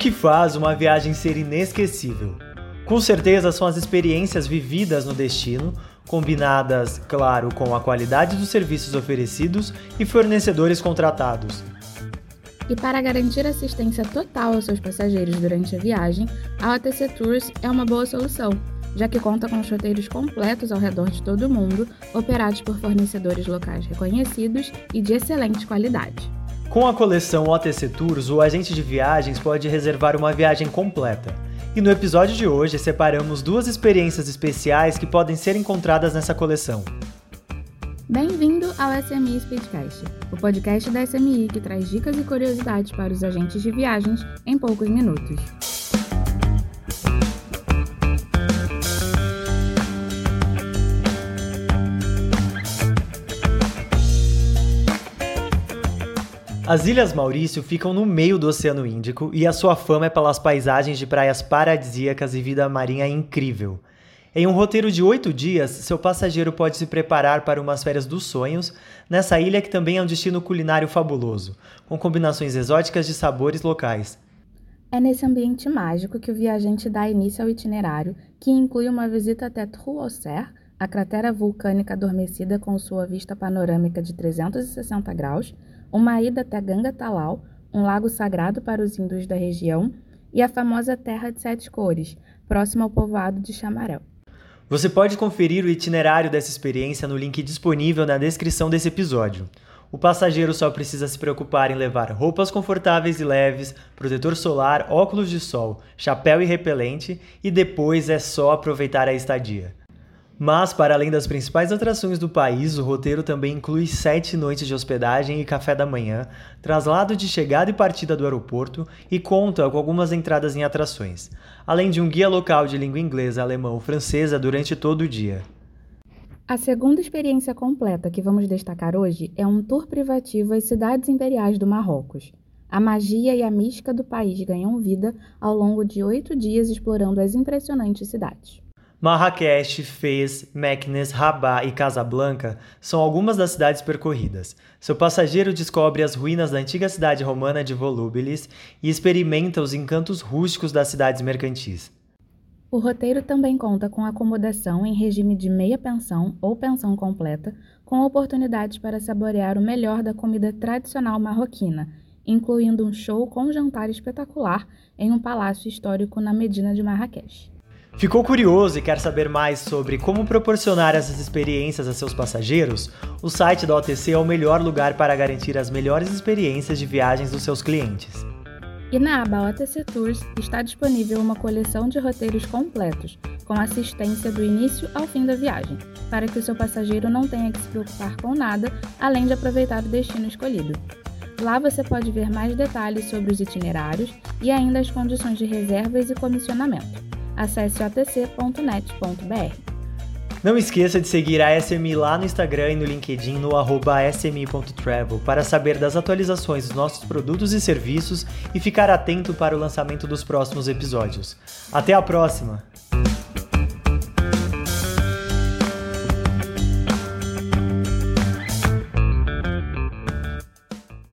que faz uma viagem ser inesquecível? Com certeza são as experiências vividas no destino, combinadas, claro, com a qualidade dos serviços oferecidos e fornecedores contratados. E para garantir assistência total aos seus passageiros durante a viagem, a OTC Tours é uma boa solução, já que conta com roteiros completos ao redor de todo o mundo, operados por fornecedores locais reconhecidos e de excelente qualidade. Com a coleção OTC Tours, o agente de viagens pode reservar uma viagem completa. E no episódio de hoje separamos duas experiências especiais que podem ser encontradas nessa coleção. Bem-vindo ao SMI Speedcast, o podcast da SMI que traz dicas e curiosidades para os agentes de viagens em poucos minutos. As Ilhas Maurício ficam no meio do Oceano Índico e a sua fama é pelas paisagens de praias paradisíacas e vida marinha incrível. Em um roteiro de oito dias, seu passageiro pode se preparar para umas férias dos sonhos nessa ilha que também é um destino culinário fabuloso, com combinações exóticas de sabores locais. É nesse ambiente mágico que o viajante dá início ao itinerário, que inclui uma visita até Trouosser, a cratera vulcânica adormecida com sua vista panorâmica de 360 graus, uma ida até Ganga Talal, um lago sagrado para os hindus da região, e a famosa Terra de Sete Cores, próxima ao povoado de Chamarel. Você pode conferir o itinerário dessa experiência no link disponível na descrição desse episódio. O passageiro só precisa se preocupar em levar roupas confortáveis e leves, protetor solar, óculos de sol, chapéu e repelente, e depois é só aproveitar a estadia. Mas, para além das principais atrações do país, o roteiro também inclui sete noites de hospedagem e café da manhã, traslado de chegada e partida do aeroporto e conta com algumas entradas em atrações, além de um guia local de língua inglesa, alemão ou francesa durante todo o dia. A segunda experiência completa que vamos destacar hoje é um tour privativo às cidades imperiais do Marrocos. A magia e a mística do país ganham vida ao longo de oito dias explorando as impressionantes cidades. Marrakech, Fez, Meknes, Rabat e Casablanca são algumas das cidades percorridas. Seu passageiro descobre as ruínas da antiga cidade romana de Volubilis e experimenta os encantos rústicos das cidades mercantis. O roteiro também conta com acomodação em regime de meia pensão ou pensão completa, com oportunidades para saborear o melhor da comida tradicional marroquina, incluindo um show com jantar espetacular em um palácio histórico na Medina de Marrakech. Ficou curioso e quer saber mais sobre como proporcionar essas experiências a seus passageiros? O site da OTC é o melhor lugar para garantir as melhores experiências de viagens dos seus clientes. E na aba OTC Tours está disponível uma coleção de roteiros completos, com assistência do início ao fim da viagem, para que o seu passageiro não tenha que se preocupar com nada, além de aproveitar o destino escolhido. Lá você pode ver mais detalhes sobre os itinerários e ainda as condições de reservas e comissionamento. Acesse otc.net.br. Não esqueça de seguir a SMI lá no Instagram e no LinkedIn no smi.travel para saber das atualizações dos nossos produtos e serviços e ficar atento para o lançamento dos próximos episódios. Até a próxima!